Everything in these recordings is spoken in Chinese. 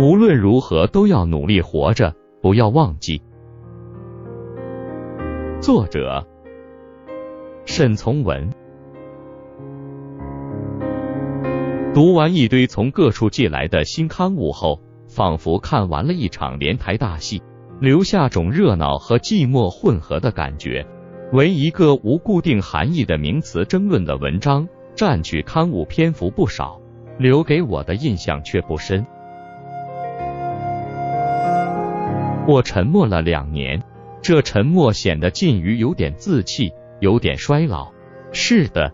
无论如何都要努力活着，不要忘记。作者：沈从文。读完一堆从各处寄来的新刊物后，仿佛看完了一场连台大戏，留下种热闹和寂寞混合的感觉。为一个无固定含义的名词争论的文章，占据刊物篇幅不少，留给我的印象却不深。我沉默了两年，这沉默显得近于有点自弃，有点衰老。是的。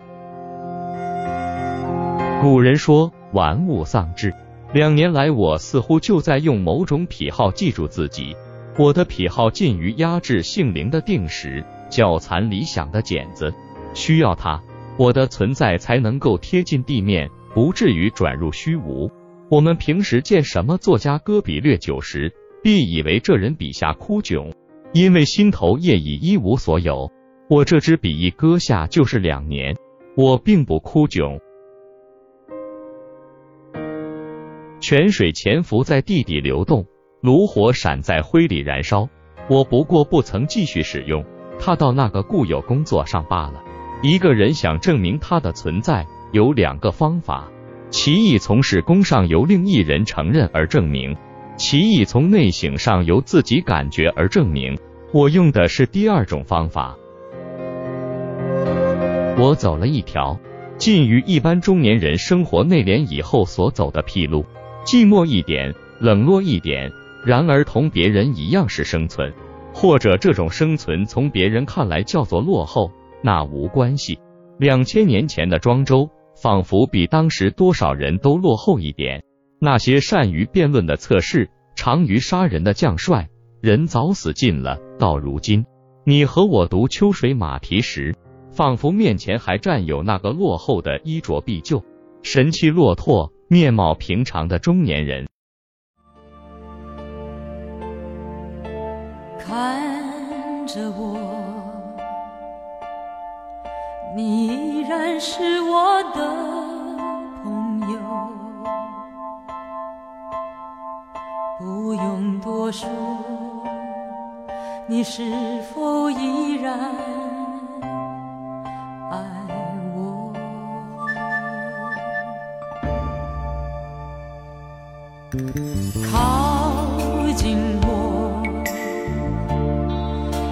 古人说“玩物丧志”，两年来我似乎就在用某种癖好记住自己。我的癖好近于压制性灵的定时，较残理想的茧子。需要它，我的存在才能够贴近地面，不至于转入虚无。我们平时见什么作家歌笔略酒时，必以为这人笔下枯窘，因为心头业已一无所有。我这支笔一搁下就是两年，我并不枯窘。泉水潜伏在地底流动，炉火闪在灰里燃烧。我不过不曾继续使用它到那个固有工作上罢了。一个人想证明他的存在，有两个方法：其一从事工上由另一人承认而证明；其意从内省上由自己感觉而证明。我用的是第二种方法。我走了一条近于一般中年人生活内敛以后所走的僻路。寂寞一点，冷落一点，然而同别人一样是生存，或者这种生存从别人看来叫做落后，那无关系。两千年前的庄周，仿佛比当时多少人都落后一点。那些善于辩论的测试，长于杀人的将帅，人早死尽了。到如今，你和我读秋水马蹄时，仿佛面前还站有那个落后的衣着必旧、神气落拓。面貌平常的中年人，看着我，你依然是我的我说，你是否依然爱我？靠近我，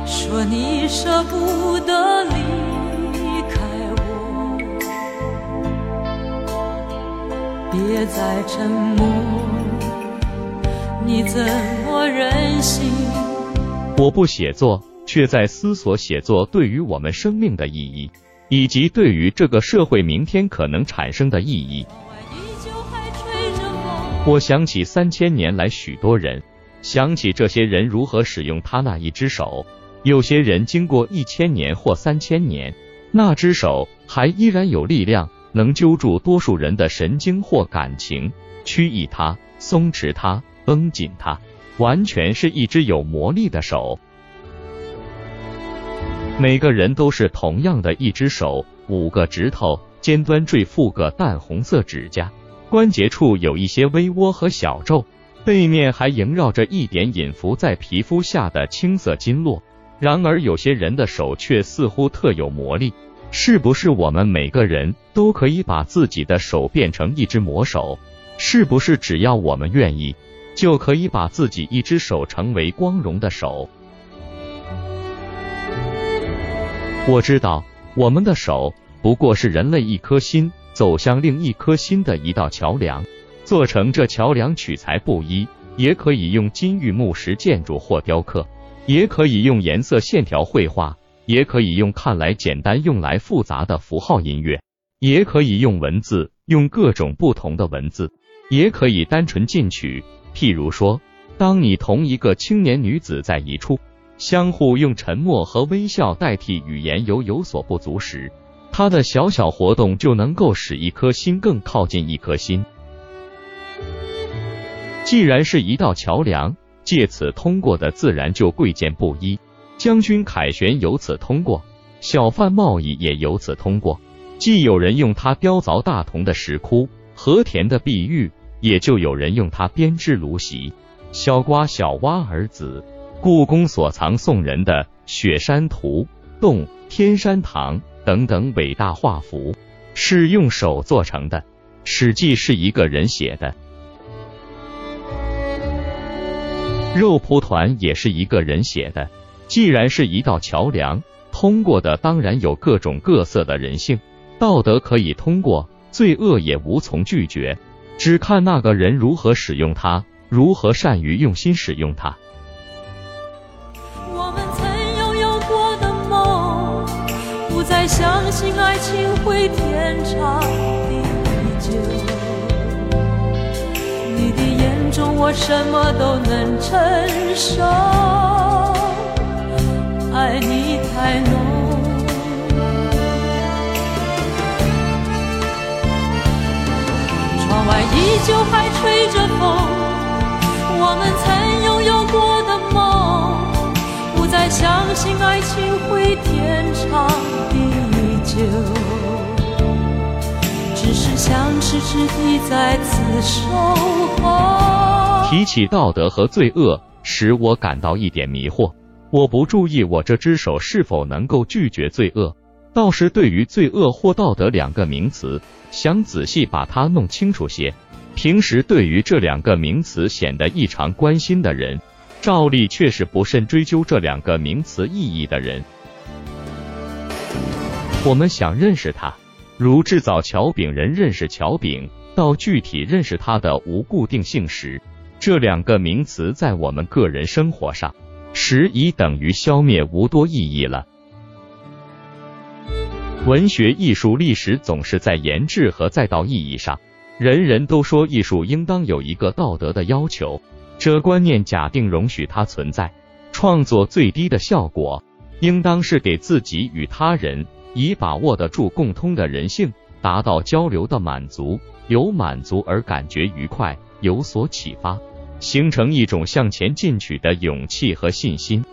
说你舍不得离开我，别再沉默，你怎么忍心？我不写作，却在思索写作对于我们生命的意义，以及对于这个社会明天可能产生的意义。我想起三千年来许多人，想起这些人如何使用他那一只手。有些人经过一千年或三千年，那只手还依然有力量，能揪住多数人的神经或感情，曲意它，松弛它，绷紧它，完全是一只有魔力的手。每个人都是同样的一只手，五个指头，尖端缀附个淡红色指甲。关节处有一些微窝和小皱，背面还萦绕着一点隐伏在皮肤下的青色筋络。然而，有些人的手却似乎特有魔力。是不是我们每个人都可以把自己的手变成一只魔手？是不是只要我们愿意，就可以把自己一只手成为光荣的手？我知道，我们的手不过是人类一颗心。走向另一颗心的一道桥梁，做成这桥梁取材不一，也可以用金玉木石建筑或雕刻，也可以用颜色线条绘画，也可以用看来简单用来复杂的符号音乐，也可以用文字，用各种不同的文字，也可以单纯进取。譬如说，当你同一个青年女子在一处，相互用沉默和微笑代替语言，有有所不足时。她的小小活动就能够使一颗心更靠近一颗心。既然是一道桥梁，借此通过的自然就贵贱不一。将军凯旋由此通过，小贩贸易也由此通过。既有人用它雕凿大同的石窟、和田的碧玉，也就有人用它编织芦席。小瓜、小蛙儿子，故宫所藏宋人的《雪山图》《洞天山堂》等等伟大画幅，是用手做成的。《史记》是一个人写的，肉蒲团也是一个人写的。既然是一道桥梁，通过的当然有各种各色的人性，道德可以通过，罪恶也无从拒绝，只看那个人如何使用它。如何善于用心使用它？我们曾拥有过的梦，不再相信爱情会天长地久。你的眼中我什么都能承受，我们曾拥有过的梦，不再相信爱情会天长地久，只是相识之地在此守候。提起道德和罪恶，使我感到一点迷惑。我不注意我这只手是否能够拒绝罪恶，倒是对于罪恶或道德两个名词，想仔细把它弄清楚些。平时对于这两个名词显得异常关心的人，照例却是不甚追究这两个名词意义的人。我们想认识他，如制造桥柄人认识桥柄，到具体认识它的无固定性时，这两个名词在我们个人生活上，时已等于消灭无多意义了。文学、艺术、历史总是在研制和再造意义上。人人都说艺术应当有一个道德的要求，这观念假定容许它存在。创作最低的效果，应当是给自己与他人以把握得住共通的人性，达到交流的满足，有满足而感觉愉快，有所启发，形成一种向前进取的勇气和信心。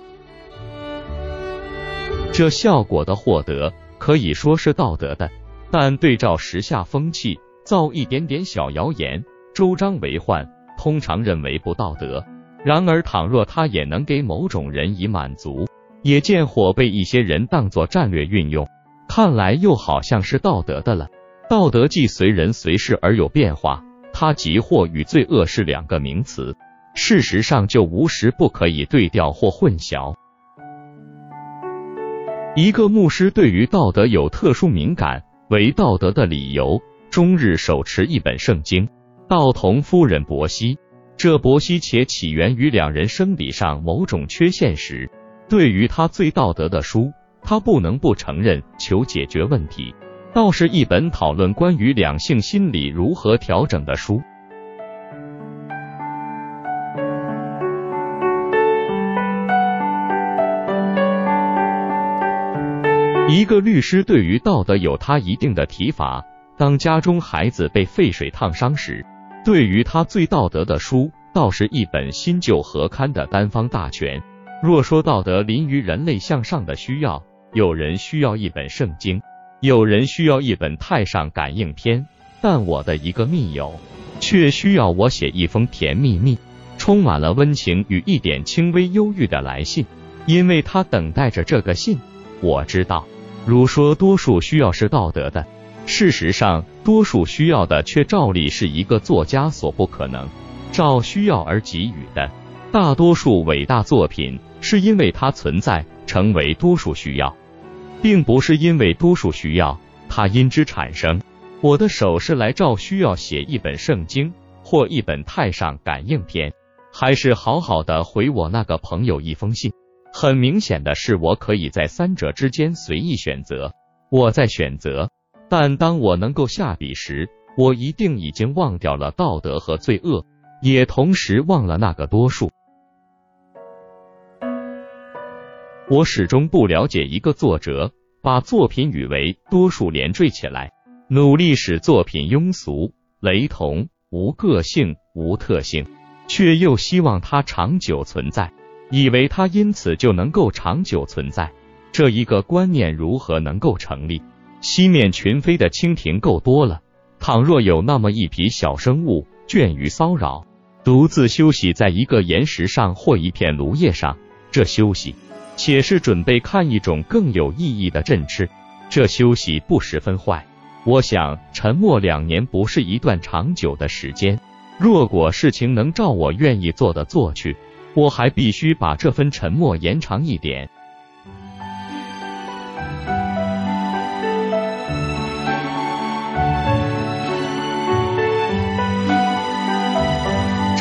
这效果的获得可以说是道德的，但对照时下风气。造一点点小谣言，周章为患，通常认为不道德。然而，倘若他也能给某种人以满足，也见或被一些人当作战略运用，看来又好像是道德的了。道德既随人随事而有变化，它即或与罪恶是两个名词，事实上就无时不可以对调或混淆。一个牧师对于道德有特殊敏感，为道德的理由。终日手持一本圣经，道同夫人伯希。这伯希且起源于两人生理上某种缺陷时，对于他最道德的书，他不能不承认，求解决问题，倒是一本讨论关于两性心理如何调整的书。一个律师对于道德有他一定的提法。当家中孩子被沸水烫伤时，对于他最道德的书，倒是一本新旧合刊的单方大全。若说道德临于人类向上的需要，有人需要一本圣经，有人需要一本太上感应篇，但我的一个密友却需要我写一封甜蜜蜜、充满了温情与一点轻微忧郁的来信，因为他等待着这个信。我知道，如说多数需要是道德的。事实上，多数需要的却照例是一个作家所不可能照需要而给予的。大多数伟大作品是因为它存在，成为多数需要，并不是因为多数需要它因之产生。我的手是来照需要写一本圣经或一本太上感应篇，还是好好的回我那个朋友一封信？很明显的是，我可以在三者之间随意选择。我在选择。但当我能够下笔时，我一定已经忘掉了道德和罪恶，也同时忘了那个多数。我始终不了解一个作者把作品与为多数连缀起来，努力使作品庸俗、雷同、无个性、无特性，却又希望它长久存在，以为它因此就能够长久存在。这一个观念如何能够成立？西面群飞的蜻蜓够多了，倘若有那么一匹小生物倦于骚扰，独自休息在一个岩石上或一片芦叶上。这休息，且是准备看一种更有意义的振翅。这休息不十分坏。我想，沉默两年不是一段长久的时间。若果事情能照我愿意做的做去，我还必须把这份沉默延长一点。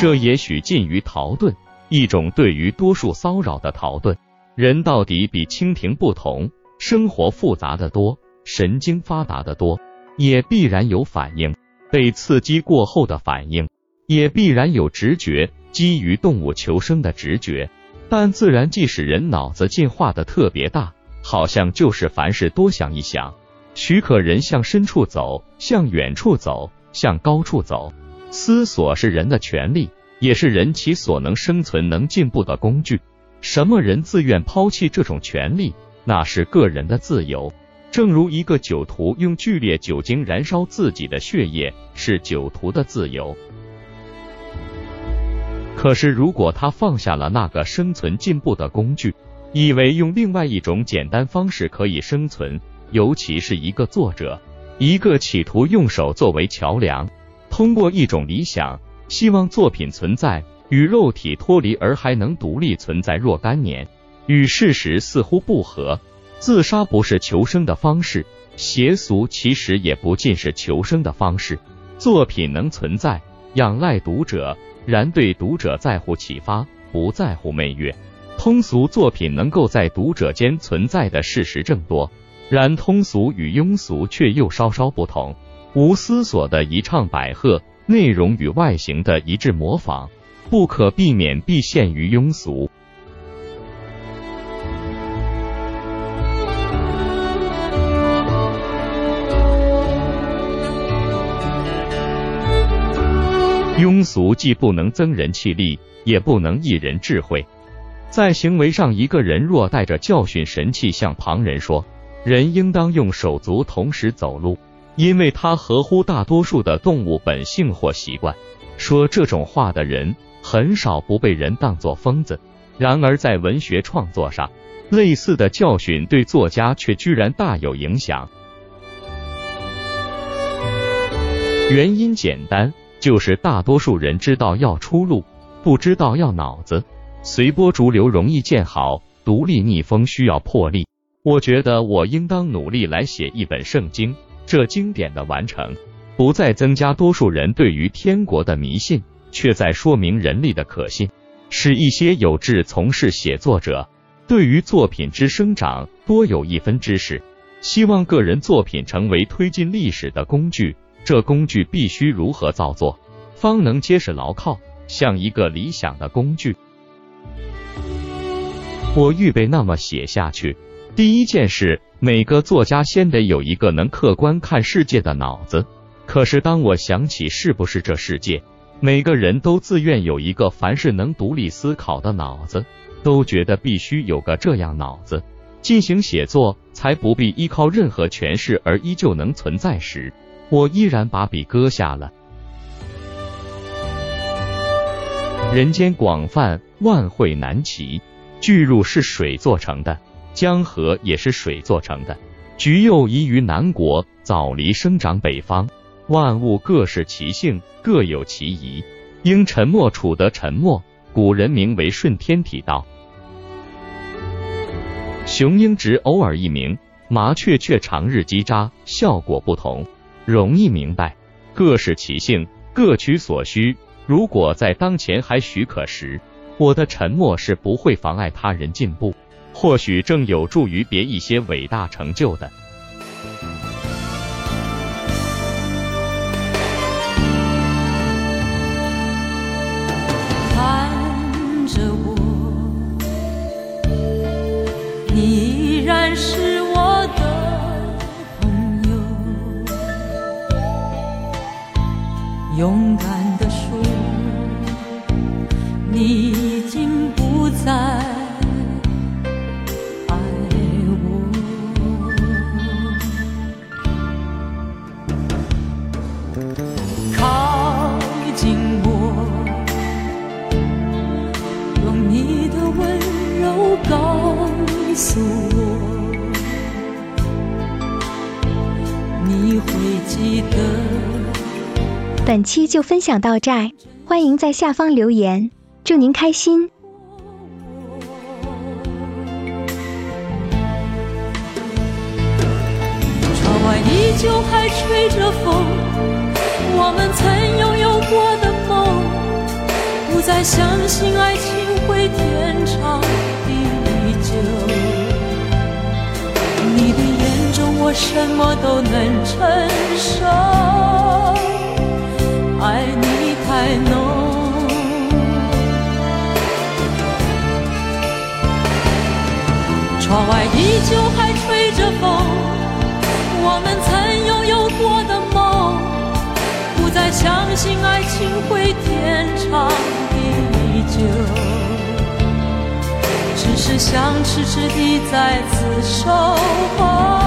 这也许近于逃遁，一种对于多数骚扰的逃遁。人到底比蜻蜓不同，生活复杂的多，神经发达的多，也必然有反应。被刺激过后的反应，也必然有直觉，基于动物求生的直觉。但自然即使人脑子进化的特别大，好像就是凡事多想一想，许可人向深处走，向远处走，向高处走。思索是人的权利，也是人其所能生存、能进步的工具。什么人自愿抛弃这种权利，那是个人的自由。正如一个酒徒用剧烈酒精燃烧自己的血液，是酒徒的自由。可是，如果他放下了那个生存进步的工具，以为用另外一种简单方式可以生存，尤其是一个作者，一个企图用手作为桥梁。通过一种理想，希望作品存在与肉体脱离而还能独立存在若干年，与事实似乎不合。自杀不是求生的方式，邪俗其实也不尽是求生的方式。作品能存在，仰赖读者，然对读者在乎启发，不在乎媚悦。通俗作品能够在读者间存在的事实正多，然通俗与庸俗却又稍稍不同。无思索的一唱百和，内容与外形的一致模仿，不可避免必陷于庸俗。庸俗既不能增人气力，也不能益人智慧。在行为上，一个人若带着教训神气向旁人说，人应当用手足同时走路。因为他合乎大多数的动物本性或习惯，说这种话的人很少不被人当作疯子。然而在文学创作上，类似的教训对作家却居然大有影响。原因简单，就是大多数人知道要出路，不知道要脑子。随波逐流容易见好，独立逆风需要魄力。我觉得我应当努力来写一本圣经。这经典的完成，不再增加多数人对于天国的迷信，却在说明人力的可信，使一些有志从事写作者对于作品之生长多有一分知识。希望个人作品成为推进历史的工具，这工具必须如何造作，方能结实牢靠，像一个理想的工具。我预备那么写下去。第一件事，每个作家先得有一个能客观看世界的脑子。可是当我想起是不是这世界，每个人都自愿有一个凡事能独立思考的脑子，都觉得必须有个这样脑子进行写作，才不必依靠任何权势而依旧能存在时，我依然把笔搁下了。人间广泛，万卉难齐，巨入是水做成的。江河也是水做成的，橘柚宜于南国，枣梨生长北方。万物各是其性，各有其宜。应沉默处得沉默，古人名为顺天体道。雄鹰只偶尔一鸣，麻雀却长日叽喳，效果不同，容易明白。各是其性，各取所需。如果在当前还许可时，我的沉默是不会妨碍他人进步。或许正有助于别一些伟大成就的。本期就分享到这，欢迎在下方留言，祝您开心。窗外依旧还吹着风，我们曾拥有过的梦，不再相信爱情会天长地久。你的眼中我什么都能承受，爱你太浓。窗外依旧还吹着风。我们曾拥有过的梦，不再相信爱情会天长地久，只是想痴痴地再次守候，